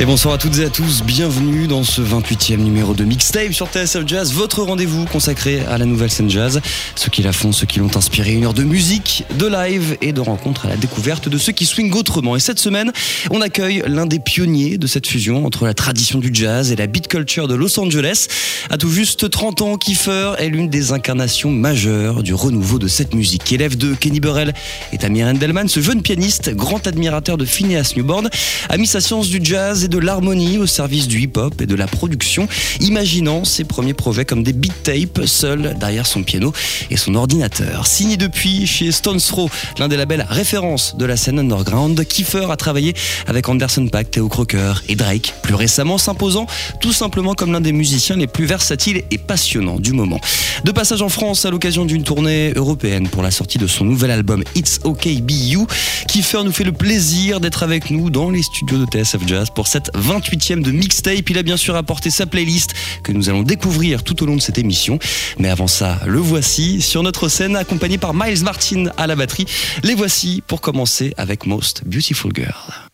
Et bonsoir à toutes et à tous, bienvenue dans ce 28e numéro de Mixtape sur TSF Jazz, votre rendez-vous consacré à la nouvelle scène jazz, ceux qui la font, ceux qui l'ont inspiré, une heure de musique, de live et de rencontres à la découverte de ceux qui swingent autrement. Et cette semaine, on accueille l'un des pionniers de cette fusion entre la tradition du jazz et la beat culture de Los Angeles. À tout juste 30 ans, Kiefer est l'une des incarnations majeures du renouveau de cette musique. Élève de Kenny Burrell et Tamir Endelman, ce jeune pianiste, grand admirateur de Phineas Newborn, a mis sa science du jazz de l'harmonie au service du hip-hop et de la production, imaginant ses premiers projets comme des beat tapes, seul derrière son piano et son ordinateur. Signé depuis chez Stones Throw, l'un des labels référence de la scène underground, Kiefer a travaillé avec Anderson Paak, Theo Crocker et Drake, plus récemment s'imposant tout simplement comme l'un des musiciens les plus versatiles et passionnants du moment. De passage en France à l'occasion d'une tournée européenne pour la sortie de son nouvel album It's OK Be You, Kiefer nous fait le plaisir d'être avec nous dans les studios de TSF Jazz pour cette 28e de mixtape. Il a bien sûr apporté sa playlist que nous allons découvrir tout au long de cette émission. Mais avant ça, le voici sur notre scène accompagné par Miles Martin à la batterie. Les voici pour commencer avec Most Beautiful Girl.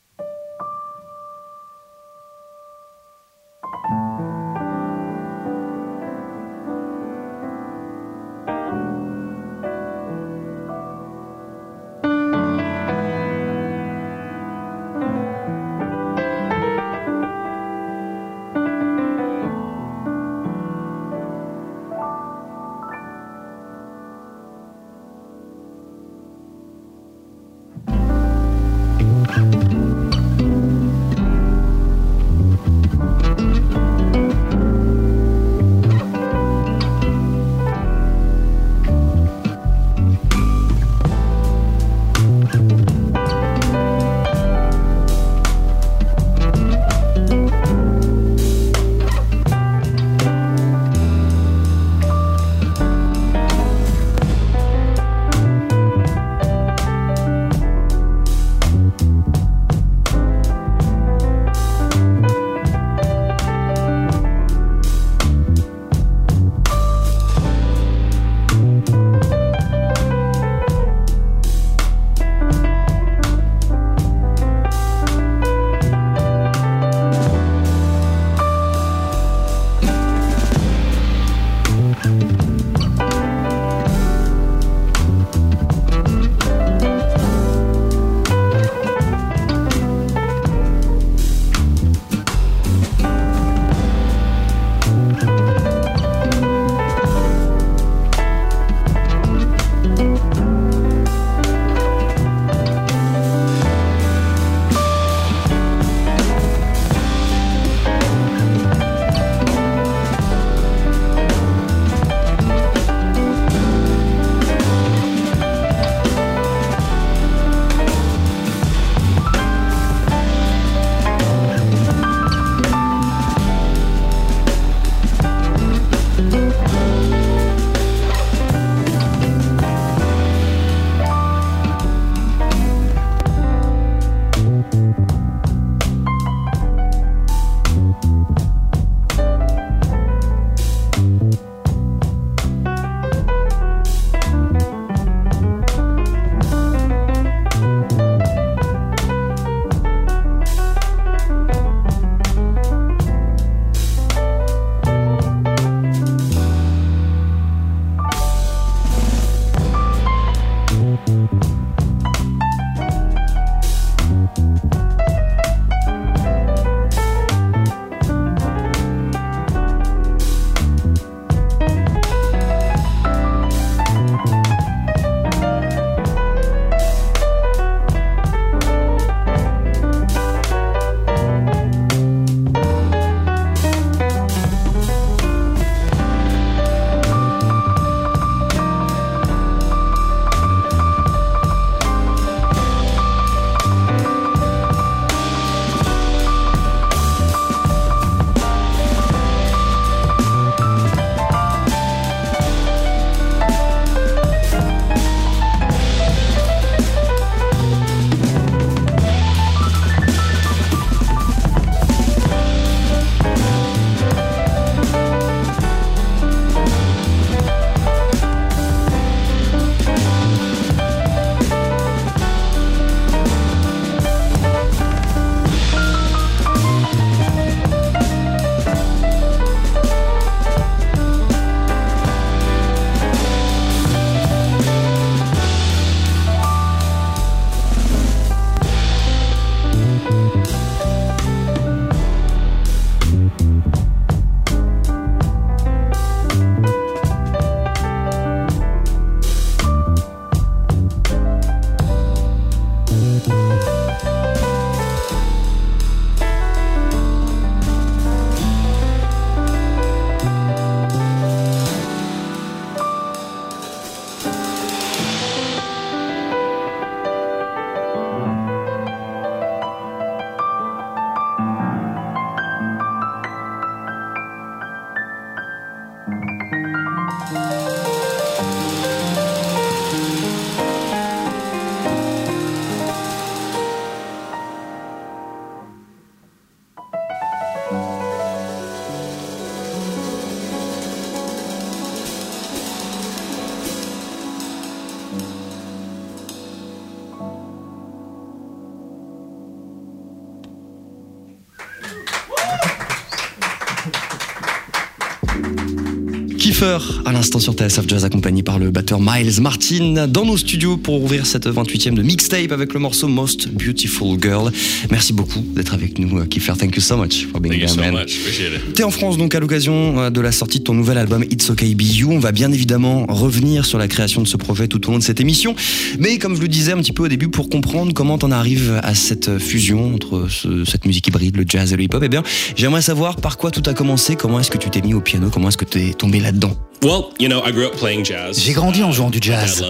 Lucifer, à l'instant sur TSF Jazz, accompagné par le batteur Miles Martin, dans nos studios pour ouvrir cette 28e de mixtape avec le morceau Most Beautiful Girl. Merci beaucoup d'être avec nous, euh, Kiefer. Thank you so much for being Thank you here, so man. much. Appreciate it. T'es en France donc à l'occasion euh, de la sortie de ton nouvel album It's Okay Be You. On va bien évidemment revenir sur la création de ce projet tout au long de cette émission. Mais comme je le disais un petit peu au début, pour comprendre comment t'en arrives à cette fusion entre ce- cette musique hybride, le jazz et le hip-hop, eh bien, j'aimerais savoir par quoi tout a commencé, comment est-ce que tu t'es mis au piano, comment est-ce que t'es tombé là-dedans? Well, you know, I grew up playing jazz. J'ai grandi en jouant du jazz.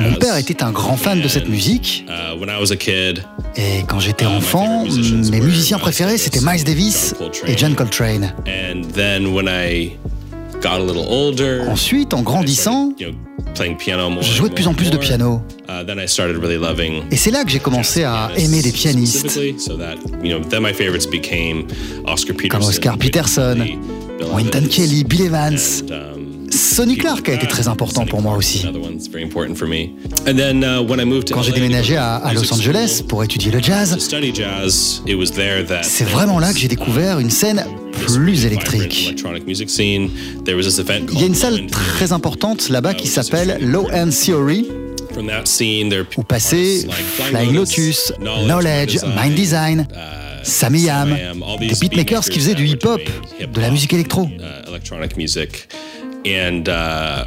Mon père était un grand fan de cette musique. uh, when I was a kid, Et quand j'étais Uh, enfant, mes musiciens Miles préférés, Davis, c'était Miles Davis John Coltrane. et John Coltrane. and then when I got a little older, Ensuite, en grandissant, je jouais de plus en plus de piano. Uh, Et c'est là que j'ai commencé à aimer des pianistes. became Oscar Peterson, Peterson, Kelly, Bill Wynton Evans, Kelly, Bill Evans. and, Sonny Clark a été très important pour moi aussi. Quand j'ai déménagé à, à Los Angeles pour étudier le jazz, c'est vraiment là que j'ai découvert une scène plus électrique. Il y a une salle très importante là-bas qui s'appelle Low End Theory, où passaient Flying Lotus, Knowledge, Mind Design, Sammy Yam, des beatmakers qui faisaient du hip-hop, de la musique électro.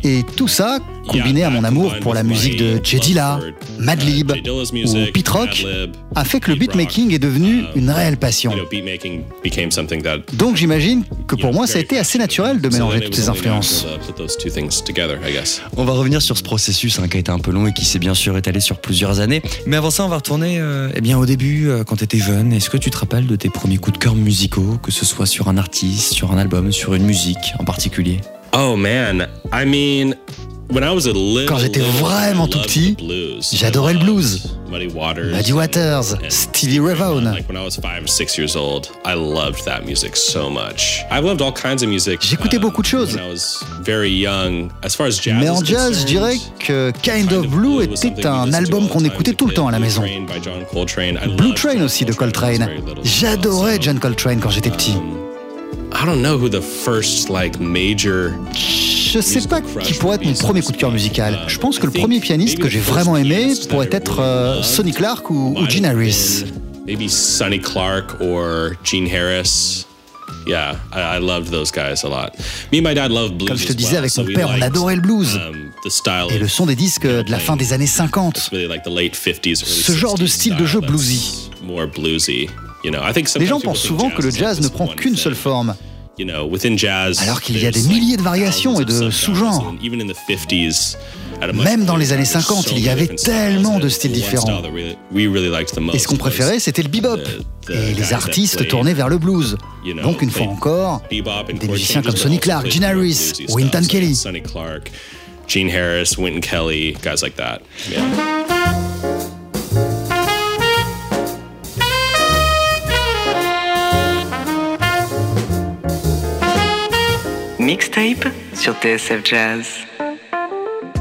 Et tout ça, combiné à mon amour pour la musique de J. Dilla, Madlib ou Pete Rock, a fait que le beatmaking est devenu une réelle passion. Donc j'imagine que pour moi, ça a été assez naturel de mélanger toutes ces influences. On va revenir sur ce processus hein, qui a été un peu long et qui s'est bien sûr étalé sur plusieurs années. Mais avant ça, on va retourner euh, eh bien, au début, euh, quand tu étais jeune. Est-ce que tu te rappelles de tes premiers coups de cœur musicaux, que ce soit sur un artiste, sur un album, sur une musique en particulier? Oh man, I mean, when I was a little, Quand j'étais vraiment tout petit, j'adorais le blues. Muddy Waters. Muddy Waters, Stevie Ray Vaughan. Like when I was five or six years old, I loved that music so much. I've loved all kinds of music. uh, J'écoutais beaucoup de choses. When I was very young, as far as jazz Mais is en jazz, je dirais que Kind of Blue était un album qu'on écoutait tout le temps à la maison. Blue Train aussi de Coltrane. J'adorais John Coltrane quand j'étais petit. I don't know who the first like major Je sais pas qui pourrait être mon premier coup de cœur musical. Je pense que le premier pianiste que j'ai vraiment aimé pourrait être euh, Sonny Clark ou, ou Gene Harris. Maybe Sonny Clark or Gene Harris. Yeah, I, loved those guys a lot. Me and my dad loved blues. Comme je te disais avec mon père, on adorait le blues. um, the style Et le of- son des disques de la fin des années 50. really like the late 50s, early Ce genre de 60s style de jeu bluesy. Les gens people pensent think souvent que le jazz ne prend qu'une seule forme. You know, within jazz, Alors qu'il y a des milliers de variations et de sous-genres. subgenres, and even in the 50s, at a much Même dans les années time, there's 50, so il y avait tellement de styles différents. Et ce qu'on préférait, c'était le bebop. Et les artistes tournaient vers le blues. Donc une fois encore, des musiciens comme Sonny Clark, Gene Harris, styles, Kelly. Sonny Clark, Gene Harris, Wynton Kelly, guys like that. Mixtape sur TSF Jazz.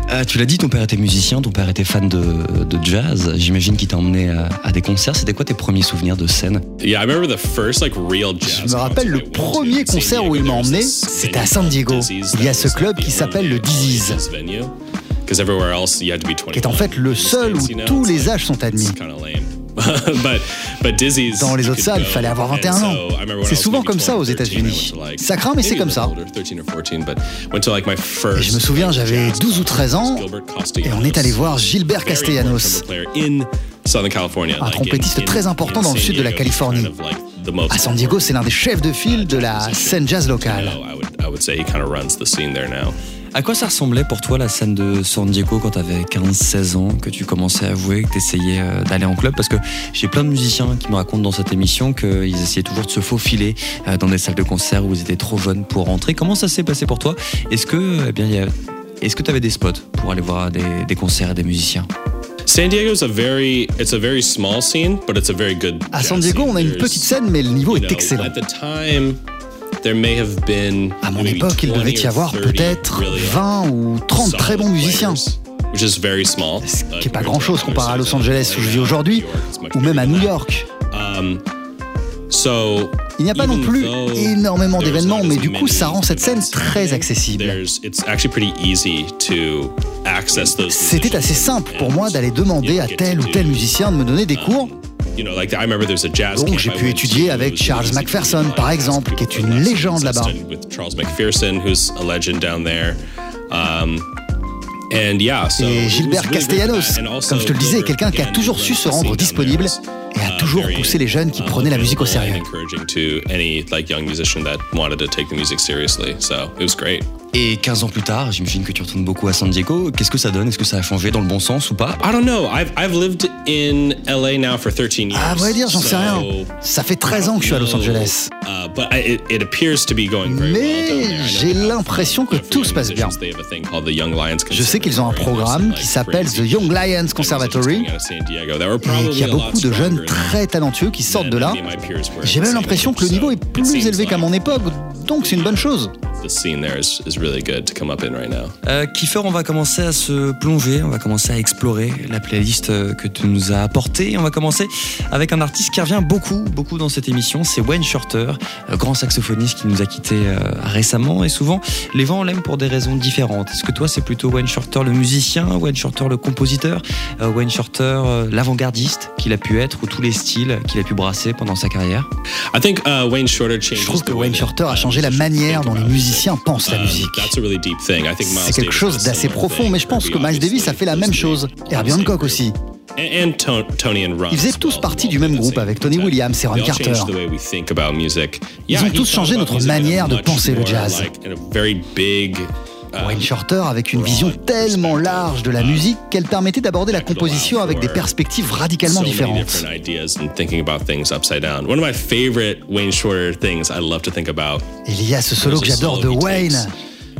Ah, tu l'as dit, ton père était musicien, ton père était fan de, de jazz. J'imagine qu'il t'a emmené à, à des concerts. C'était quoi tes premiers souvenirs de scène? Yeah, I remember the first like real jazz. Je me rappelle le premier concert où il m'a emmené, c'était à San Diego. Il y a ce club qui s'appelle le Dizzy's. all-ages venue. 'Cause everywhere else you had to be 21. qui est en fait le seul où tous les âges sont admis. Dans les autres salles, il fallait avoir And 21 so ans. C'est souvent comme ça 12 aux or 13, I États-Unis. Ça craint, mais c'est comme ça. little older, 13 or 14, but went to, like, my first, Et je me souviens, j'avais jazz 12 ou 13 ans, et on est allé voir Gilbert Castellanos, un trompettiste très important dans le sud de la Californie. À San Diego, c'est l'un des chefs de file de la scène jazz locale. À quoi ça ressemblait pour toi la scène de San Diego quand t'avais 15-16 ans, que tu commençais à jouer, que t'essayais euh, d'aller en club? Parce que j'ai plein de musiciens qui me racontent dans cette émission qu'ils essayaient toujours de se faufiler euh, dans des salles de concert où ils étaient trop jeunes pour rentrer. Comment ça s'est passé pour toi? Est-ce que, eh bien, il y a- est-ce que tu avais des spots pour aller voir des, des concerts et des musiciens? San Diego's a very, it's a very small scene, but it's a very good. À San Diego, on a une petite scène, mais le niveau you est excellent. At the time, there may have been. À mon époque, il 20 devait y avoir 30 peut-être really, like, 20 ou 30 très bons musiciens. players, Which is very small. Ce qui n'est pas compared to grand-chose comparé à Los Angeles où je vis aujourd'hui, ou même à New. York. Um, Il n'y a pas non plus énormément d'événements, mais du coup, ça rend cette scène très accessible. C'était assez simple pour moi d'aller demander à tel ou tel musicien de me donner des cours. Donc j'ai pu étudier avec Charles McPherson par exemple, qui est une légende là-bas. Et Gilbert Castellanos, comme je te le disais, quelqu'un qui a toujours su se rendre disponible et a toujours poussé les jeunes qui prenaient la musique au sérieux. Et 15 ans plus tard, j'imagine que tu retournes beaucoup à San Diego. Qu'est-ce que ça donne? Est-ce que ça a changé dans le bon sens ou pas? I don't know. I've, I've lived in LA now for 13 years. À vrai dire, j'en sais rien. Ça fait 13 ans que je suis à Los Angeles. Uh, but it, it appears to be going very Mais j'ai l'impression que tout se passe bien. Je sais qu'ils ont un programme qui s'appelle The Young Lions Conservatory et qu'il y a beaucoup de jeunes très talentueux qui sortent de là. J'ai même l'impression que le niveau est plus élevé qu'à mon époque, donc c'est une bonne chose. Euh, Kiefer, on va commencer à se plonger, on va commencer à explorer la playlist euh, que tu nous as apportée. On va commencer avec un artiste qui revient beaucoup, beaucoup dans cette émission, c'est Wayne Shorter, euh, grand saxophoniste qui nous a quittés récemment. Et souvent, les vents l'aiment pour des raisons différentes. Est-ce que toi, c'est plutôt Wayne Shorter le musicien, Wayne Shorter le compositeur, Wayne Shorter l'avant-gardiste qu'il a pu être ou tous les styles qu'il a pu brasser pendant sa carrière uh, Je trouve que Wayne Shorter a changé la manière dont les musiciens pense la musique. C'est quelque chose d'assez profond, mais je pense que Miles Davis a fait la même chose. Herbie Hancock aussi. Ils faisaient tous partie du même groupe avec Tony Williams et Ron Carter. Ils ont tous changé notre manière de penser le jazz. Wayne Shorter avec une vision tellement large de la musique qu'elle permettait d'aborder la composition avec des perspectives radicalement différentes. Il y a ce solo que j'adore de Wayne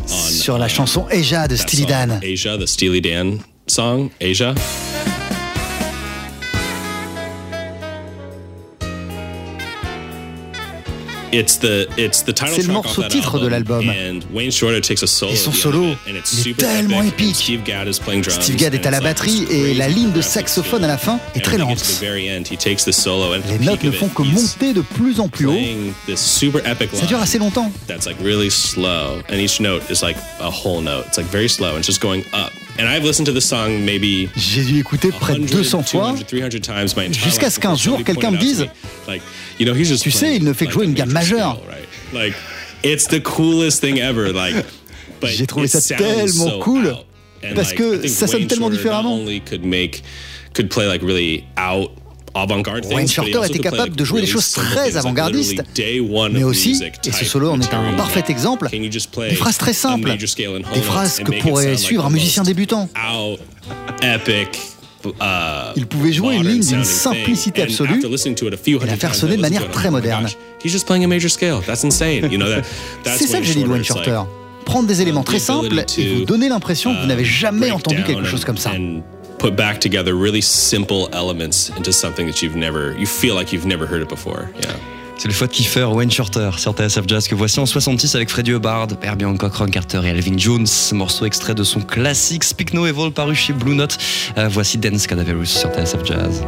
sur la chanson Asia de Steely Dan. Asia, the Steely Dan song, Asia. C'est le morceau titre de l'album. Et son solo est tellement épique. Steve Gadd est à la batterie et la ligne de saxophone à la fin est très lente. Les notes ne font que monter de plus en plus haut. Ça dure assez longtemps. J'ai dû écouter près de 200 fois jusqu'à ce qu'un jour quelqu'un me dise Tu sais, il ne fait que jouer une gamme majeure. J'ai trouvé ça tellement cool parce que ça sonne tellement différemment. Wayne Shorter était capable de jouer des choses très avant-gardistes, mais aussi, et ce solo en est un parfait exemple, des phrases très simples, des phrases que pourrait suivre un musicien débutant. Il pouvait jouer une ligne d'une simplicité absolue et la faire sonner de manière très moderne. C'est ça que j'ai dit de Wayne Shorter. Prendre des éléments très simples et vous donner l'impression que vous n'avez jamais entendu quelque chose comme ça. Put back together really simple elements into something that you've never, you feel like you've never heard it before. Yeah. C'est le de Kiefer, Wayne Shorter sur TSF Jazz que voici en 66 avec Freddie Hubbard, Herbie Hancock, Ron Carter et Alvin Jones. Morceau extrait de son classique Speak No Evil paru chez Blue Note. Euh, voici Dance Cadaverous sur TSF Jazz.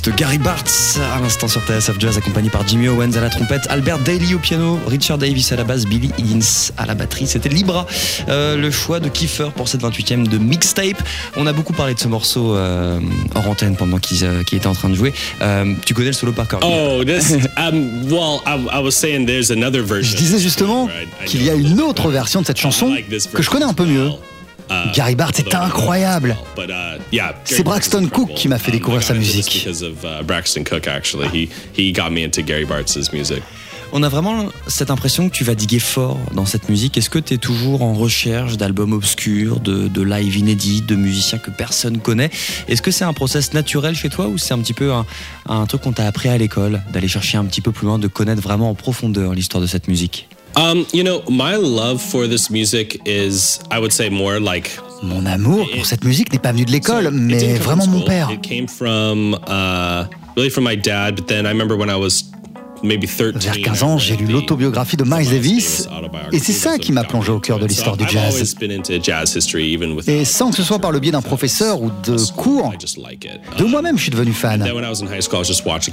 Saxophoniste Gary Bartz à l'instant sur TSF Jazz accompagné par Jimmy Owens à la trompette, Albert Daly au piano, Richard Davis à la basse, Billy Higgins à la batterie. C'était Libra, euh, le choix de Kiefer pour cette 28e de mixtape. On a beaucoup parlé de ce morceau euh, hors antenne pendant qu'il euh, était en train de jouer. Euh, tu connais le solo par cœur Oh, this, um, well, I, I, was saying there's another version. Je disais justement qu'il y a une autre version de cette chanson que je connais un peu mieux. Uh, Gary Bartz est incroyable. Uh, C'est Braxton Cook qui m'a fait découvrir sa musique. On a vraiment cette impression que tu vas diguer fort dans cette musique. Est-ce que tu es toujours en recherche d'albums obscurs, de, de live inédits, de musiciens que personne connaît? Est-ce que c'est un process naturel chez toi ou c'est un petit peu un, un truc qu'on t'a appris à l'école, d'aller chercher un petit peu plus loin, de connaître vraiment en profondeur l'histoire de cette musique? Um, you know, my love for this music is, I would say, more like. Mon amour pour cette musique n'est pas venu de l'école, mais vraiment mon père. It came from, uh, really from my dad. But then I remember when I was vers 15 ans, j'ai lu l'autobiographie de Miles Davis et c'est ça qui m'a plongé au cœur de l'histoire du jazz. Et sans que ce soit par le biais d'un professeur ou de cours, de moi-même je suis devenu fan.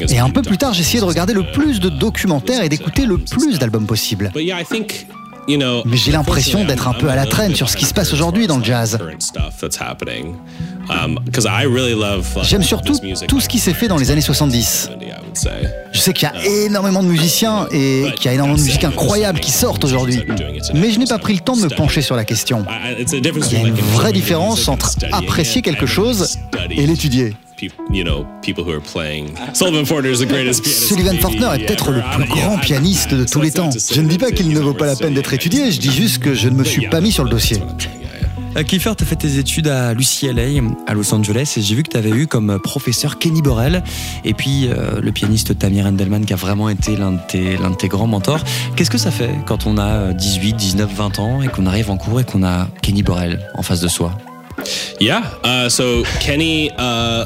Et un peu plus tard, j'ai essayé de regarder le plus de documentaires et d'écouter le plus d'albums possible. Mais j'ai l'impression d'être un peu à la traîne sur ce qui se passe aujourd'hui dans le jazz. Um, J'aime surtout tout ce qui s'est fait dans les années 70. Je sais qu'il y a uh, énormément de musiciens et qu'il y a énormément de musique incroyable qui sortent aujourd'hui. Mais je n'ai pas pris le temps de me pencher sur la question. Il y a une vraie différence entre apprécier quelque chose et l'étudier. Sullivan Fortner est peut-être le plus grand pianiste de tous les temps. Je ne dis pas qu'il ne vaut pas la peine d'être étudié, je dis juste que je ne me suis pas mis sur le dossier. Kiefer, tu as fait tes études à l'UCLA, à Los Angeles, et j'ai vu que tu avais eu comme professeur Kenny Borel, et puis euh, le pianiste Tamir Endelman, qui a vraiment été l'un de, tes, l'un de tes grands mentors. Qu'est-ce que ça fait quand on a 18, 19, 20 ans, et qu'on arrive en cours et qu'on a Kenny Borel en face de soi? Yeah, uh, so Kenny. Uh...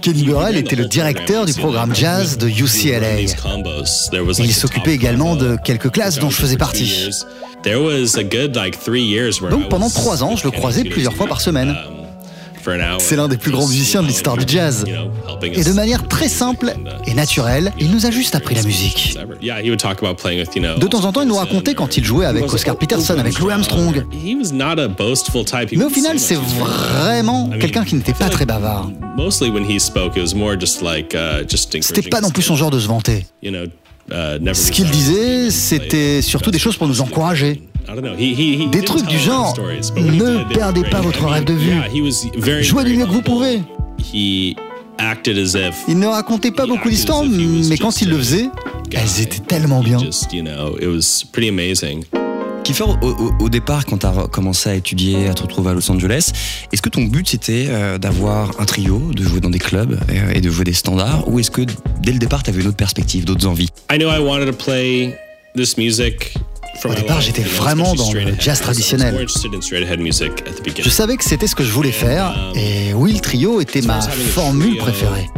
Kenny Burrell était le directeur du programme jazz de UCLA. il s'occupait également de quelques classes dont je faisais partie. Donc pendant trois ans, je le croisais plusieurs fois par semaine. C'est l'un des plus grands musiciens de l'histoire du jazz. Et de manière très simple et naturelle, il nous a juste appris la musique. De temps en temps, il nous racontait quand il jouait avec Oscar Peterson, avec Louis Armstrong. Mais au final, c'est vraiment quelqu'un qui n'était pas très bavard. C'était pas non plus son genre de se vanter. Ce qu'il disait, c'était surtout des choses pour nous encourager. Des trucs du genre ne perdez pas votre rêve de vue. Jouez du mieux que vous pouvez. Il ne racontait pas beaucoup d'histoires, mais quand il le faisait, elles étaient tellement bien. Kiefer, au, au, départ, quand tu as commencé à étudier, à te retrouver à Los Angeles, est-ce que ton but c'était euh, d'avoir un trio, de jouer dans des clubs euh, et de jouer des standards, ou est-ce que dès le départ tu avais une autre perspective, d'autres envies? Au départ, j'étais vraiment dans le jazz traditionnel. Je savais que c'était ce que je voulais faire, et oui, le trio était ma formule préférée.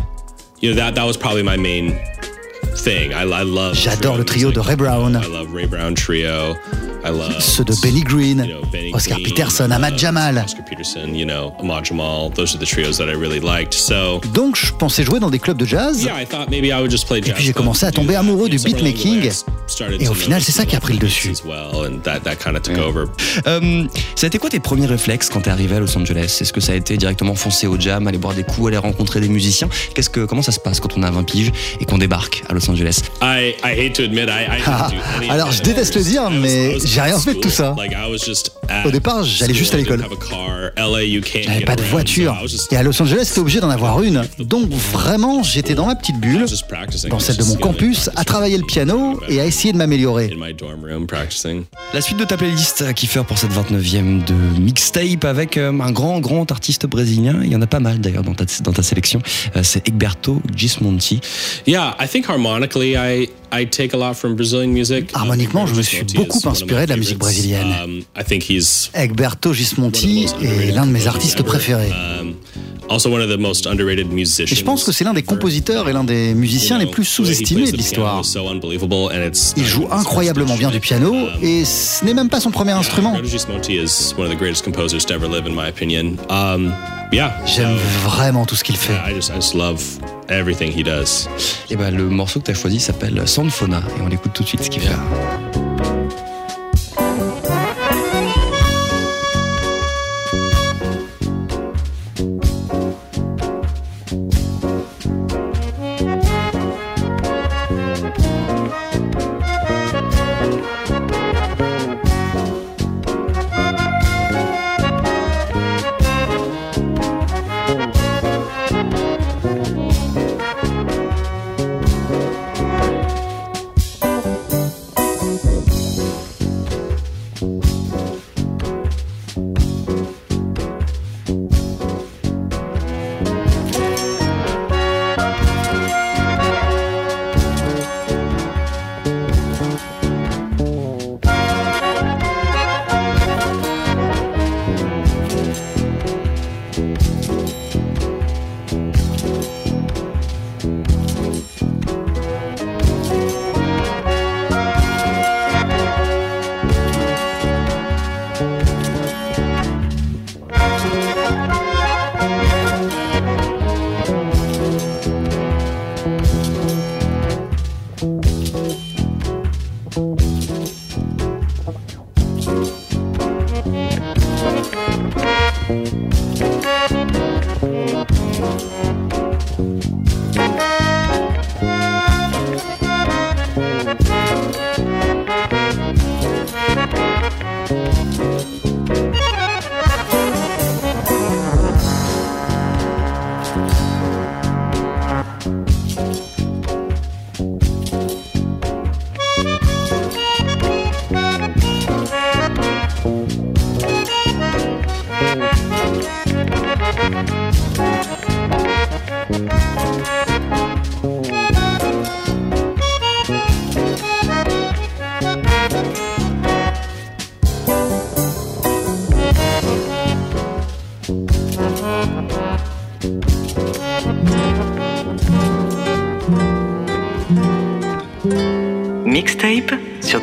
J'adore le trio de Ray Brown. Ceux de Benny Green, Oscar Peterson, Ahmad Jamal. Donc je pensais jouer dans des clubs de jazz. Et puis j'ai commencé à tomber amoureux du beatmaking. Et au final, c'est ça qui a pris le dessus. Euh, ça a été quoi tes premiers réflexes quand t'es arrivé à Los Angeles? Est-ce que ça a été directement foncer au jam, aller boire des coups, aller rencontrer des musiciens? Qu'est-ce que comment ça se passe quand on a 20 piges et qu'on débarque à Los Angeles? Ah, Alors je déteste le dire, mais j'ai rien fait de tout ça. Au départ, j'allais juste à l'école. J'avais pas de voiture. Et à Los Angeles, t'es obligé d'en avoir une. Donc vraiment, j'étais dans ma petite bulle, dans celle de mon campus, à travailler le piano et à essayer de m'améliorer. La suite de ta playlist, Kiefer, pour cette 29e de mixtape avec euh, un grand, grand artiste brésilien. Il y en a pas mal d'ailleurs dans ta, dans ta sélection. Euh, c'est Egberto Gismonti. Yeah, I think harmonically, I, I take a lot from Brazilian music. Harmoniquement, je me suis beaucoup inspiré de la musique brésilienne. Um, Egberto Gismonti est l'un de mes artistes préférés. Um, Et je pense que c'est l'un des compositeurs et l'un des musiciens les plus sous-estimés de l'histoire. Il joue incroyablement bien du piano et ce n'est même pas son premier instrument. J'aime vraiment tout ce qu'il fait. Et bah, le morceau que tu as choisi s'appelle Sandfona et on l'écoute tout de suite ce qu'il fait.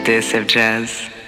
Sur TSF Jazz.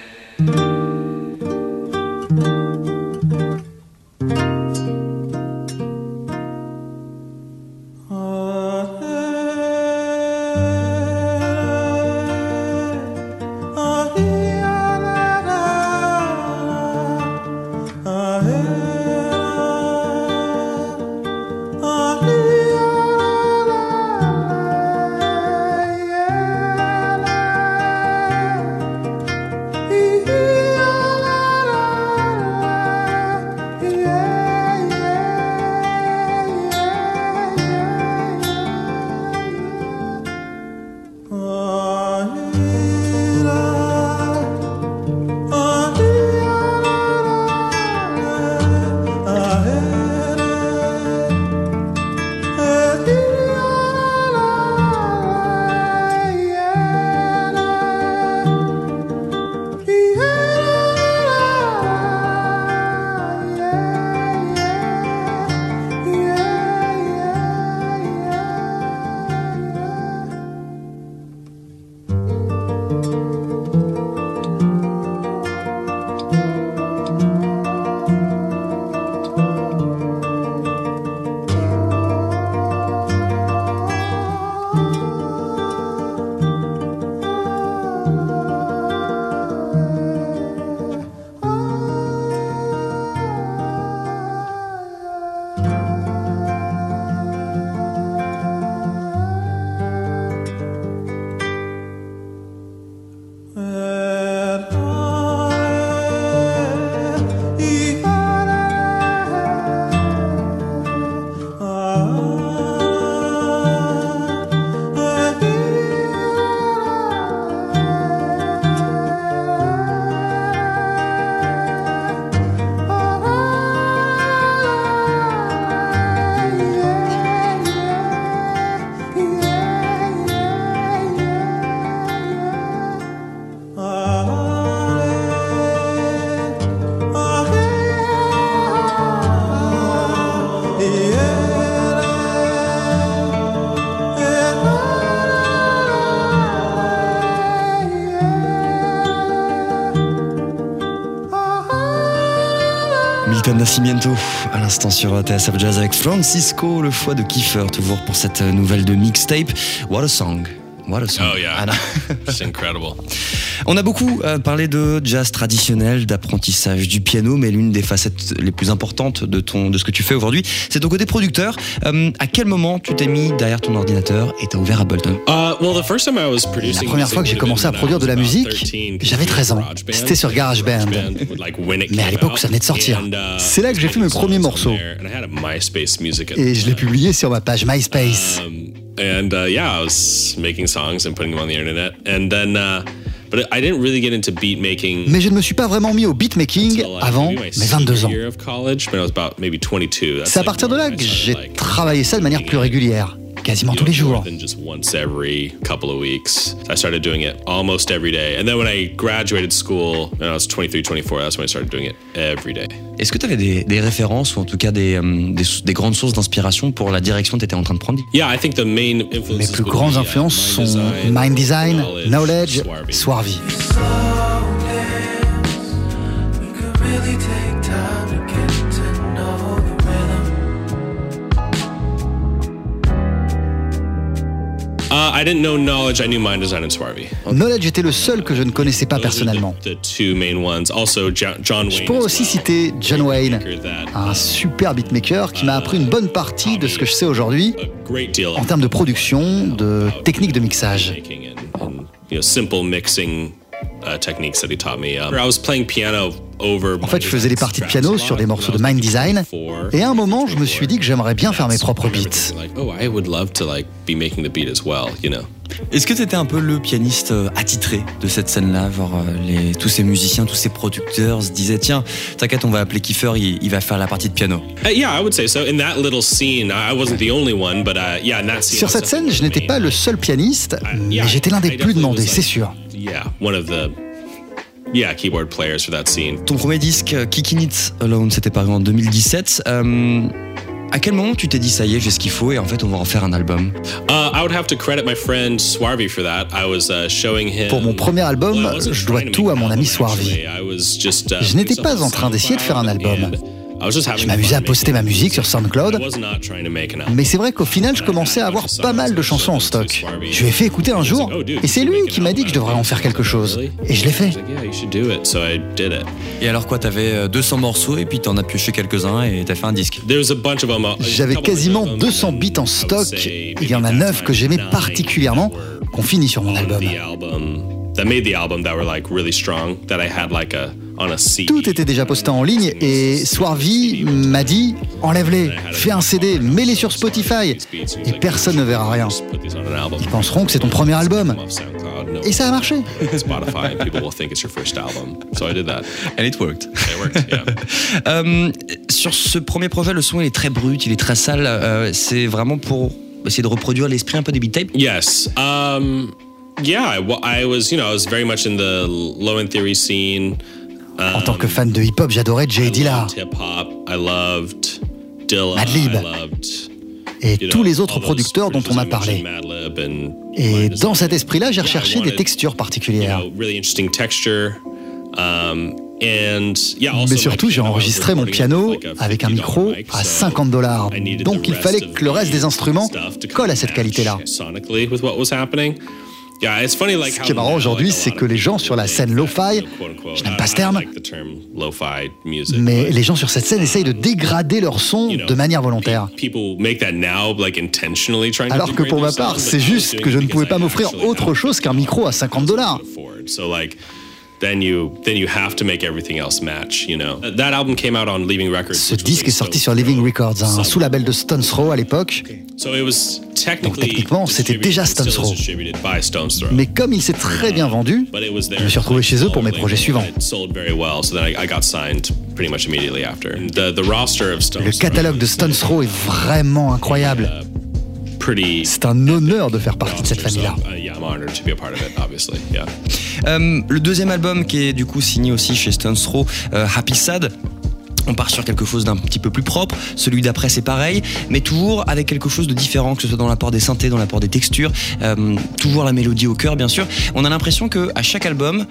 Milton Nascimento à l'instant sur TSF Jazz avec Francisco, le foie de Kiefer, toujours pour cette nouvelle de mixtape. What a song! What a song. Oh yeah, it's incredible. On a beaucoup euh, parlé de jazz traditionnel, d'apprentissage du piano, mais l'une des facettes les plus importantes de ton, de ce que tu fais aujourd'hui, c'est ton côté producteur. Euh, à quel moment tu t'es mis derrière ton ordinateur et t'as ouvert Ableton? Uh, La première fois que j'ai commencé à produire de la musique, j'avais 13 ans. C'était sur GarageBand. Mais à l'époque, ça venait de sortir. Uh, c'est là que j'ai fait mes premiers morceaux. Et je l'ai publié sur ma page MySpace. And uh, yeah, I was making songs and putting them on the internet, and then. Uh, but I didn't really get into beat making Mais je ne me suis pas vraiment mis au beatmaking avant mes 22 ans. C'est à partir de là que j'ai travaillé ça de manière plus régulière quasiment tous les jours. I started doing it almost every day. And then when I graduated school, when I was 23, 24, that's when I started doing it every day. Est-ce que tu avais des, des, références ou en tout cas des, um, des, des grandes sources d'inspiration pour la direction que tu étais en train de prendre? Yeah, I think the main Mes plus grandes uh, sont Mind Design, Knowledge, Swarvy. Knowledge était le seul que je ne connaissais pas personnellement. Je pourrais aussi citer John Wayne, un super beatmaker qui m'a appris une bonne partie de ce que je sais aujourd'hui en termes de production, de technique de mixage. En fait, je faisais des parties de piano sur des morceaux de Mind Design, et à un moment, je me suis dit que j'aimerais bien faire mes propres beats. Oh, Est-ce que tu étais un peu le pianiste euh, attitré de cette scène-là? Euh, tous ces musiciens, tous ces producteurs se disaient Tiens, t'inquiète, on va appeler Kiefer, il, va faire la partie de piano. Sur cette scène, je n'étais pas le seul pianiste, mais j'étais l'un des plus demandés, c'est sûr. Yeah, keyboard players for that scene. Ton premier disque, Kicking It Alone, c'était paru en 2017. Euh, à quel moment tu t'es dit ça y est, j'ai ce qu'il faut et en fait on va en faire un album? Pour mon premier album, je dois tout à mon ami Swarvy. Uh, je n'étais pas en train d'essayer de faire un album. Je m'amusais à poster ma musique sur SoundCloud, mais c'est vrai qu'au final, je commençais à avoir pas mal de chansons en stock. Je lui ai fait écouter un jour, et c'est lui qui m'a dit que je devrais en faire quelque chose. Et je l'ai fait. Et alors quoi, t'avais 200 euh, morceaux, et puis t'en as pioché quelques-uns, et t'as fait un disque. J'avais quasiment 200 beats en stock, il y en a 9 que j'aimais particulièrement, qu'on finit sur mon album. Tout était déjà posté en ligne et Swarvy m'a dit enlève-les, fais un CD, mets-les sur Spotify et personne ne verra rien. Ils penseront que c'est ton premier album. Et ça a marché. And it worked. Euh, sur ce premier projet, le son il est très brut, il est très sale. Euh, c'est vraiment pour essayer de reproduire l'esprit un peu des beat tapes. Yes. Um, yeah, I was, you know, I was very much in the low end theory scene. En tant que fan de hip-hop, j'adorais Jay Dilla, Madlib et tous les autres producteurs dont on m'a parlé. Et dans cet esprit-là, j'ai recherché des textures particulières. Um, Mais surtout, j'ai enregistré mon piano avec un micro à 50 dollars. Donc il fallait que le reste des instruments colle à cette qualité-là. Ce qui est marrant aujourd'hui, c'est que les gens sur la scène lo-fi, je n'aime pas ce terme, mais les gens sur cette scène essayent de dégrader leur son de manière volontaire. Alors que pour ma part, c'est juste que je ne pouvais pas m'offrir autre chose qu'un micro à 50 dollars then you then you have to make everything else match, you know. That album came out on Leaving Records. Ce disque est sorti sur Living Records, un sous-label de Stones Throw à l'époque. Donc techniquement, c'était déjà Stones Throw. Mais comme il s'est très bien vendu, je me suis retrouvé chez eux pour mes projets suivants. Le catalogue de Stones Throw est vraiment incroyable. C'est un honneur de faire partie de cette famille-là. Euh, le deuxième album qui est du coup signé aussi chez Stones Throw, euh, Happy Sad. On part sur quelque chose d'un petit peu plus propre. Celui d'après, c'est pareil, mais toujours avec quelque chose de différent, que ce soit dans l'apport des synthés, dans l'apport des textures, euh, toujours la mélodie au cœur, bien sûr. On a l'impression que à chaque album,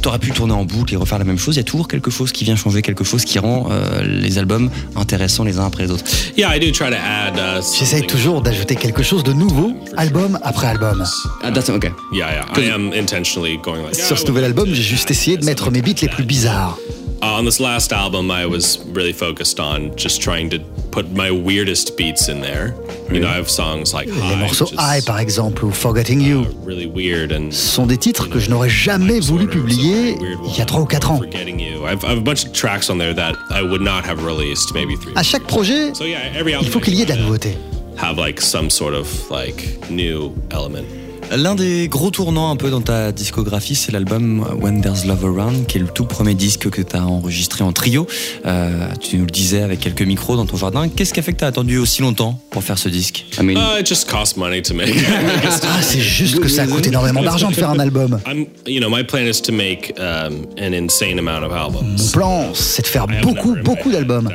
t'aurais pu tourner en boucle et refaire la même chose. Il y a toujours quelque chose qui vient changer, quelque chose qui rend euh, les albums intéressants les uns après les autres. Yeah, I do try to add. Uh, J'essaye toujours d'ajouter quelque chose de nouveau, album après album. Ah, that's okay. Yeah, yeah. I am intentionally going like. Sur ce nouvel album, j'ai juste essayé de mettre mes beats les plus bizarres. Uh, on this last album, I was really focused on just trying to put my weirdest beats in there. You know, I have songs like Les morceaux High, par exemple, ou Forgetting You, uh, sont des titres que je n'aurais jamais voulu publier il y a 3 ou 4 ans. Forgetting You. I've, I've a bunch of tracks on there that I would not have released maybe three. À chaque projet, il faut qu'il y ait de la nouveauté. L'un des gros tournants un peu dans ta discographie, c'est l'album When There's Love Around, qui est le tout premier disque que tu as enregistré en trio. Euh, tu nous le disais avec quelques micros dans ton jardin. Qu'est-ce qui a fait que tu as attendu aussi longtemps pour faire ce disque? I mean, Uh, it just costs money to make. Ah, c'est juste que ça coûte énormément d'argent de faire un album. I'm, you know, my plan is to make um, an insane amount of albums. Mon plan, c'est de faire beaucoup, beaucoup d'albums.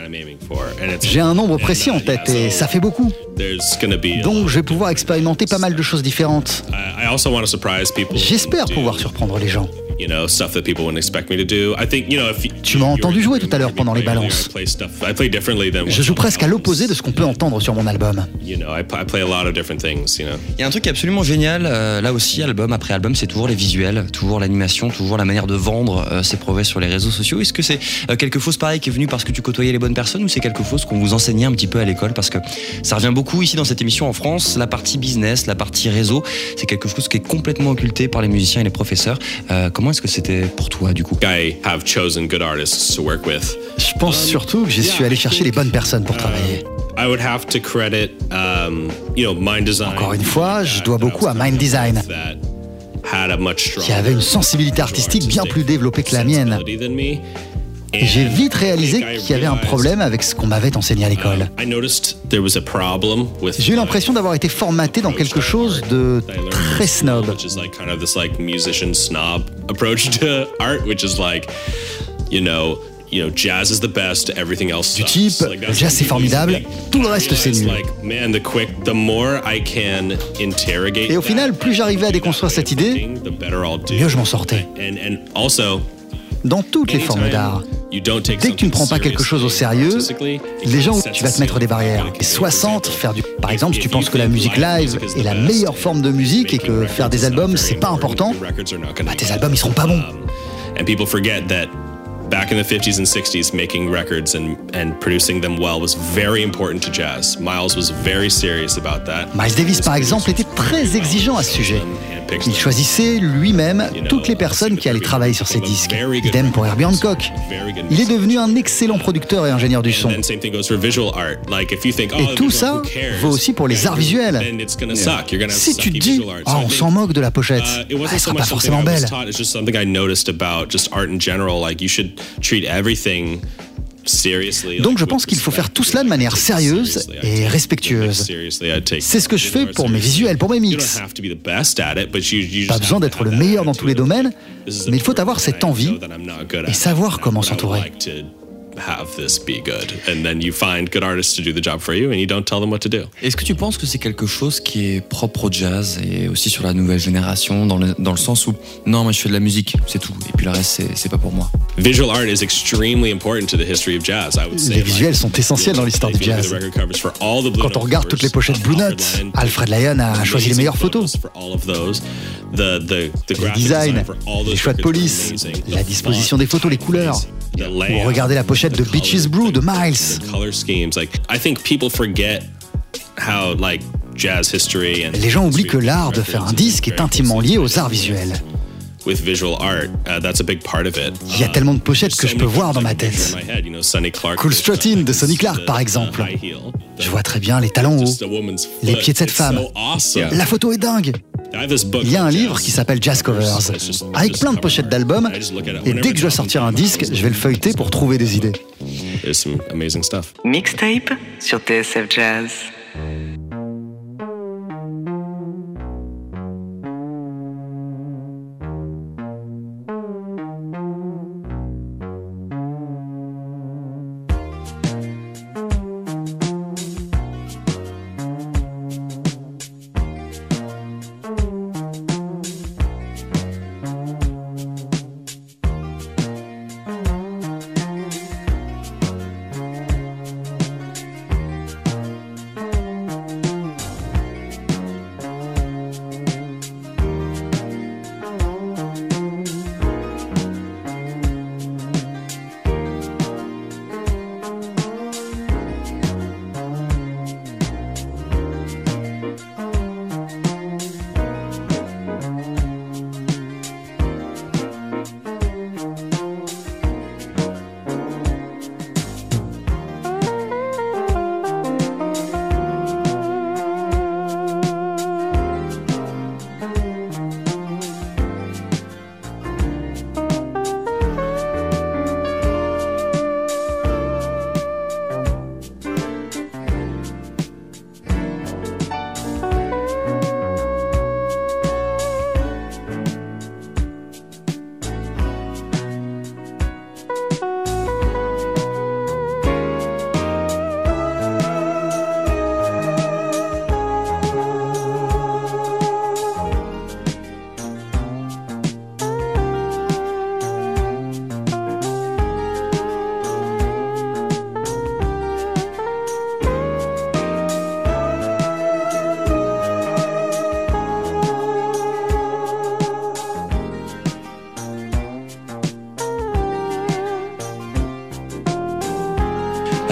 J'ai un nombre précis en tête et ça fait beaucoup. There's gonna be. a Donc je vais pouvoir expérimenter pas mal de choses différentes. I I also want to surprise people. J'espère pouvoir surprendre les gens. You know, stuff that people wouldn't expect me to do. I think, you know, if you- Tu m'as entendu jouer tout à l'heure pendant les balances. I play stuff. I play differently than. Je joue presque à l'opposé de ce qu'on peut entendre sur mon album. You know, I, p- I play a lot of different things. You know. Il y a un truc qui est absolument génial, euh, là aussi, album après album, c'est toujours les visuels, toujours l'animation, toujours la manière de vendre euh, ses prouesses sur les réseaux sociaux. Est-ce que c'est euh, quelque chose pareil qui est venu parce que tu côtoyais les bonnes personnes ou c'est quelque chose qu'on vous enseignait un petit peu à l'école? Parce que ça revient beaucoup ici dans cette émission en France, la partie business, la partie réseau, c'est quelque chose qui est complètement occulté par les musiciens et les professeurs. Euh, comment est-ce que c'était pour toi du coup I have chosen good artists to work with. Je pense surtout que j'y suis allé chercher les bonnes personnes pour travailler. I would have to credit, um, you know, Mind Design. Encore une fois, je dois beaucoup à Mind Design, qui avait une sensibilité artistique bien plus développée que la mienne. J'ai vite réalisé qu'il y avait un problème avec ce qu'on m'avait enseigné à l'école. J'ai eu l'impression d'avoir été formaté dans quelque chose de très snob. Which is like kind of this like musician snob approach to art, which is like, you know, you know, jazz is the best, everything else Du type, jazz c'est formidable, tout le reste c'est nul. Et au final, plus j'arrivais à déconstruire cette idée, mieux je m'en sortais. Dans toutes les formes d'art. Dès que tu ne prends pas quelque chose au sérieux, les gens, tu vas te mettre des barrières. Et 60, faire du... Par exemple, si tu penses que la musique live est la meilleure forme de musique et que faire des albums, c'est pas important, bah, tes albums, ils seront pas bons. And people forget that back in the 50s and 60s, making records and, and producing them well was very important to jazz. Miles was very serious about that. Miles Davis, par exemple, était très exigeant à ce sujet. Il choisissait lui-même toutes les personnes qui allaient travailler sur ses disques. Idem pour Herbie Hancock. Il est devenu un excellent producteur et ingénieur du son. And then same thing goes for visual art. Like if you think, Et tout ça vaut aussi pour les arts visuels. Si tu te dis, oh, on s'en moque de la pochette, Uh, it Ah, elle sera pas forcément belle. Donc je pense qu'il faut faire tout cela de manière sérieuse et respectueuse. C'est ce que je fais pour mes visuels, pour mes mix. Pas besoin d'être le meilleur dans tous les domaines, mais il faut avoir cette envie et savoir comment s'entourer. Like to have this be good. And then you find good artists to do the job for you and you don't tell them what to do. Est-ce que tu penses que c'est quelque chose qui est propre au jazz et aussi sur la nouvelle génération, dans le, dans le sens où non, moi je fais de la musique, c'est tout, et puis le reste c'est- pas pour moi Visual art is extremely important to the history of jazz. I would say. Les visuels sont essentiels dans l'histoire du jazz. Quand on regarde toutes les pochettes Blue Note, Alfred Lyon a choisi les meilleures photos. Les Les designs, les choix de police, la disposition des photos, les couleurs. Ou regardez la pochette de Beaches Brew de Miles. Les gens oublient que l'art de faire un disque est intimement lié aux arts visuels. with visual art. Uh, that's a big part of it. Il y a tellement de pochettes que je peux voir dans ma tête. Cool Strutting de Sonny Clark, par exemple. Je vois très bien les talons hauts, les pieds de cette femme. La photo est dingue. Il y a un livre qui s'appelle Jazz Covers, avec plein de pochettes d'albums, et dès que je dois sortir un disque, je vais le feuilleter pour trouver des idées. Mixtape sur TSF Jazz.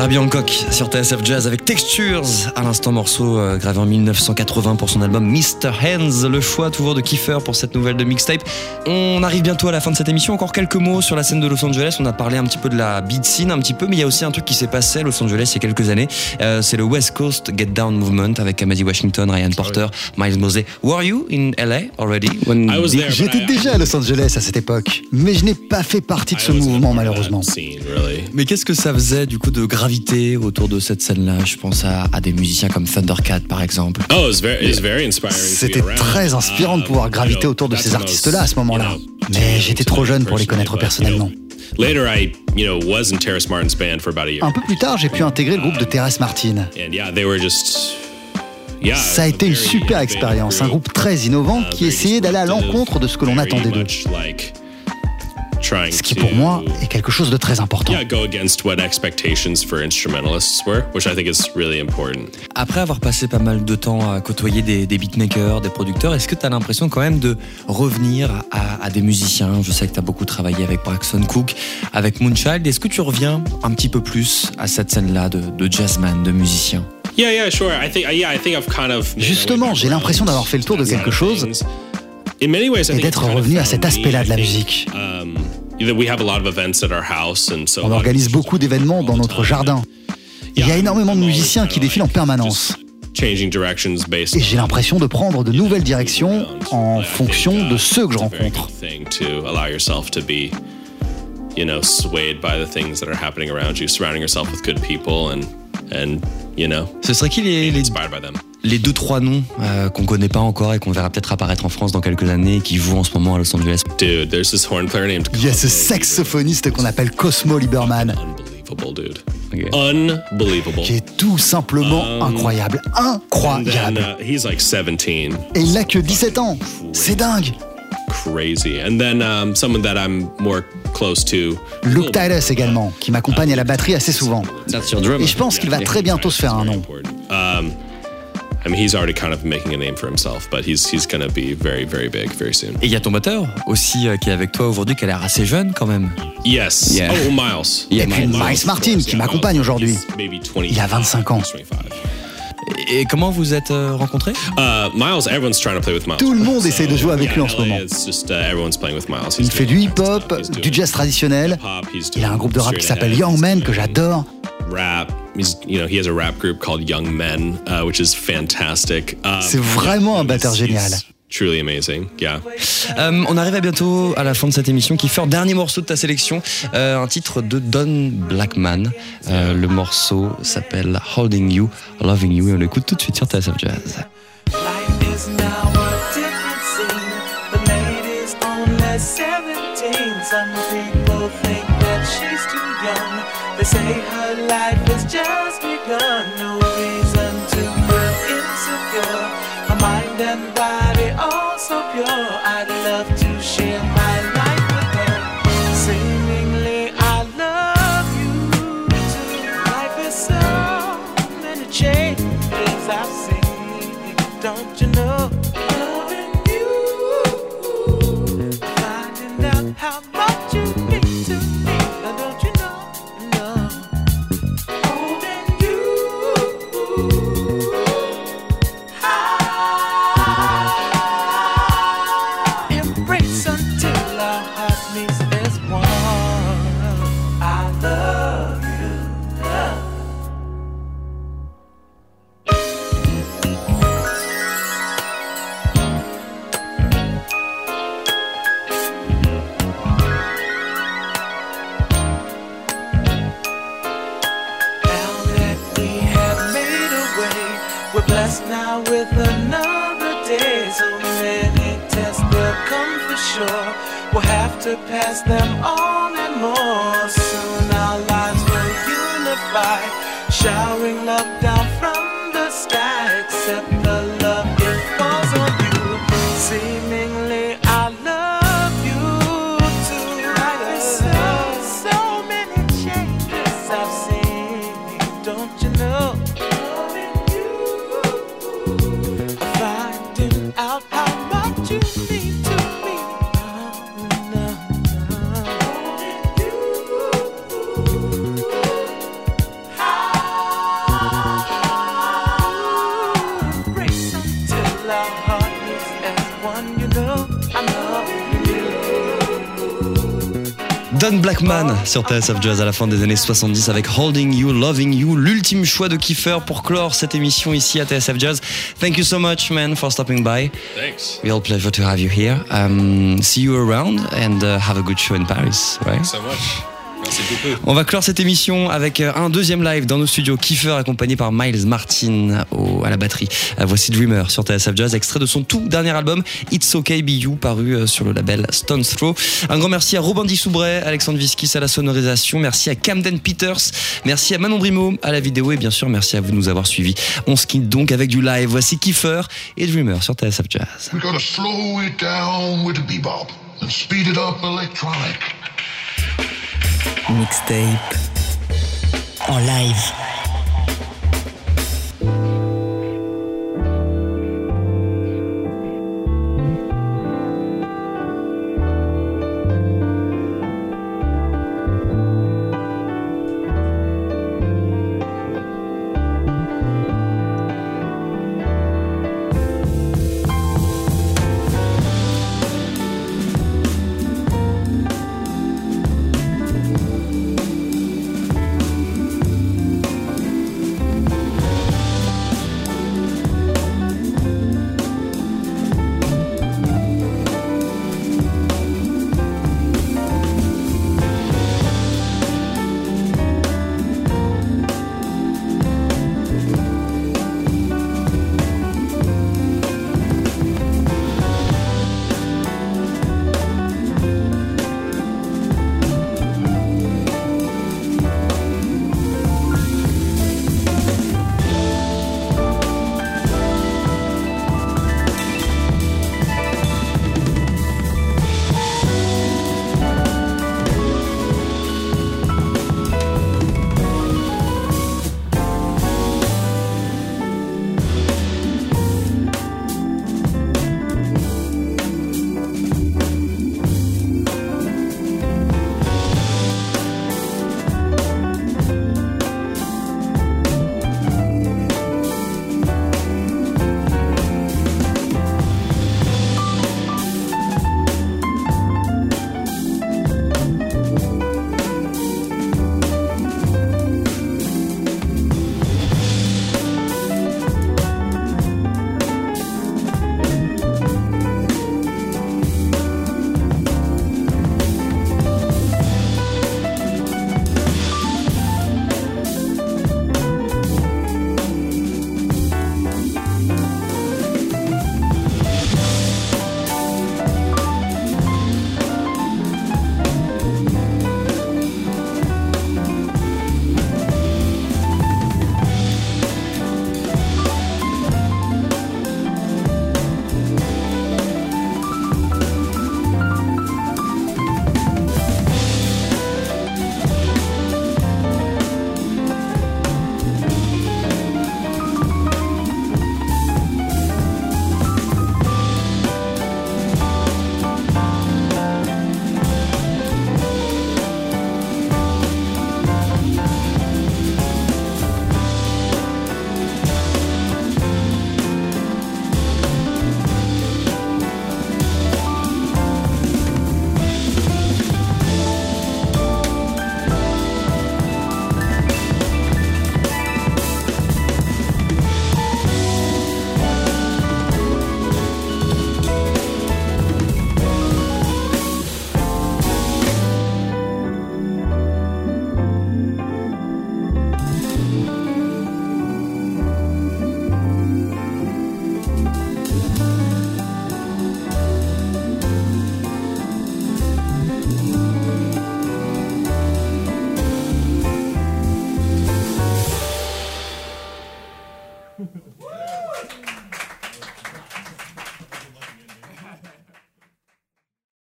Herbie Hancock sur TSF Jazz avec Textures, à l'instant morceau euh, gravé en 1980 pour son album Mr. Hands, le choix toujours de Kiefer pour cette nouvelle de mixtape. On arrive bientôt à la fin de cette émission, encore quelques mots sur la scène de Los Angeles, on a parlé un petit peu de la beat scene un petit peu, mais il y a aussi un truc qui s'est passé à Los Angeles il y a quelques années, euh, c'est le West Coast Get Down Movement avec Amadi Washington, Ryan Porter, Miles Mosey. Were you in LA already? J'étais déjà à Los Angeles à cette époque, mais je n'ai pas fait partie de ce mouvement malheureusement. Mais qu'est-ce que ça faisait du coup de gravité autour de cette scène-là Je pense à, des musiciens comme Thundercat par exemple. Oh, C'était très inspirant de pouvoir graviter autour de ces artistes-là à ce moment-là. Mais j'étais trop jeune pour les connaître personnellement. Un peu plus tard, j'ai pu intégrer le groupe de Terrace Martin. Ça a été une super expérience, un groupe très innovant qui essayait d'aller à l'encontre de ce que l'on attendait d'eux. Ce qui pour moi est quelque chose de très important. Après avoir passé pas mal de temps à côtoyer des, beatmakers, des producteurs, est-ce que tu as l'impression quand même de revenir à, des musiciens? Je sais que tu as beaucoup travaillé avec Braxton Cook, avec Moonchild. Est-ce que tu reviens un petit peu plus à cette scène-là de, de jazzman, de musicien? Justement, j'ai l'impression d'avoir fait le tour de quelque chose et d'être revenu à cet aspect-là de la musique. Um, On organise beaucoup d'événements dans notre jardin. Il y a énormément de musiciens qui défilent en permanence. Et j'ai l'impression de prendre de nouvelles directions en fonction de ceux que je rencontre. And you know. Ce serait qui les, les, les deux trois noms euh, qu'on connaît pas encore et qu'on verra peut-être apparaître en France dans quelques années qui jouent en ce moment à Los Angeles? Dude, there's this horn player named Il y a ce saxophoniste qu'on appelle Cosmo Lieberman. Unbelievable, dude. Okay. Unbelievable. Qui est tout simplement um, incroyable. Incroyable. Then, uh, he's like 17. Et il n'a que 17 ans. C'est dingue. Crazy. And then um, someone that I'm more close to. Luke Titus également, qui m'accompagne à la batterie assez souvent. Et je pense qu'il va très bientôt se faire un nom. Um, I mean, he's already kind of making a name for himself, but he's he's gonna be very very big very soon. Et il y a ton moteur aussi euh, qui est avec toi aujourd'hui, qui a l'air assez jeune quand même. Yes. Yeah. Oh, Miles. Et puis Miles Martin qui m'accompagne aujourd'hui. Il a 25 ans. Et comment vous êtes euh, rencontrés? Uh, Miles, everyone's trying to play with Miles. Tout le monde essaie de jouer avec lui en ce moment. Uh, il fait du hip-hop, du jazz traditionnel. Il a un groupe de rap qui s'appelle Young Men que j'adore. Rap, you know, he has a rap group called Young Men, uh, which is fantastic. Uh, C'est vraiment un batteur génial. Truly amazing, yeah. Euh, on arrive à bientôt à la fin de cette émission. qui fait dernier morceau de ta sélection, euh, un titre de Don Blackman. Euh, le morceau s'appelle Holding You, Loving You, et on l'écoute tout de suite sur TSF Jazz. Some people think that she's too young. They say her life so pure. I'd love to Don't you know? Blackman sur TSF Jazz à la fin des années 70 avec Holding You, Loving You, l'ultime choix de Kiefer pour clore cette émission ici à TSF Jazz. Thank you so much, man, for stopping by. Thanks. Real pleasure to have you here. Um, see you around and uh, have a good show in Paris, right? Thanks so much. On va clore cette émission avec euh, un deuxième live dans nos studios. Kiefer accompagné par Miles Martin au, à la batterie. Euh, voici Dreamer sur TSF Jazz, extrait de son tout dernier album It's Okay Be You, paru euh, sur le label Stone's Throw. Un grand merci à Robin Dissoubret, Alexandre Viskis à la sonorisation, merci à Camden Peters, merci à Manon Brimo à la vidéo et bien sûr merci à vous de nous avoir suivis. On se quitte donc avec du live. Voici Kiefer et Dreamer sur TSF Jazz. We gotta slow it down with the bebop and speed it up electronic. Mixtape en live.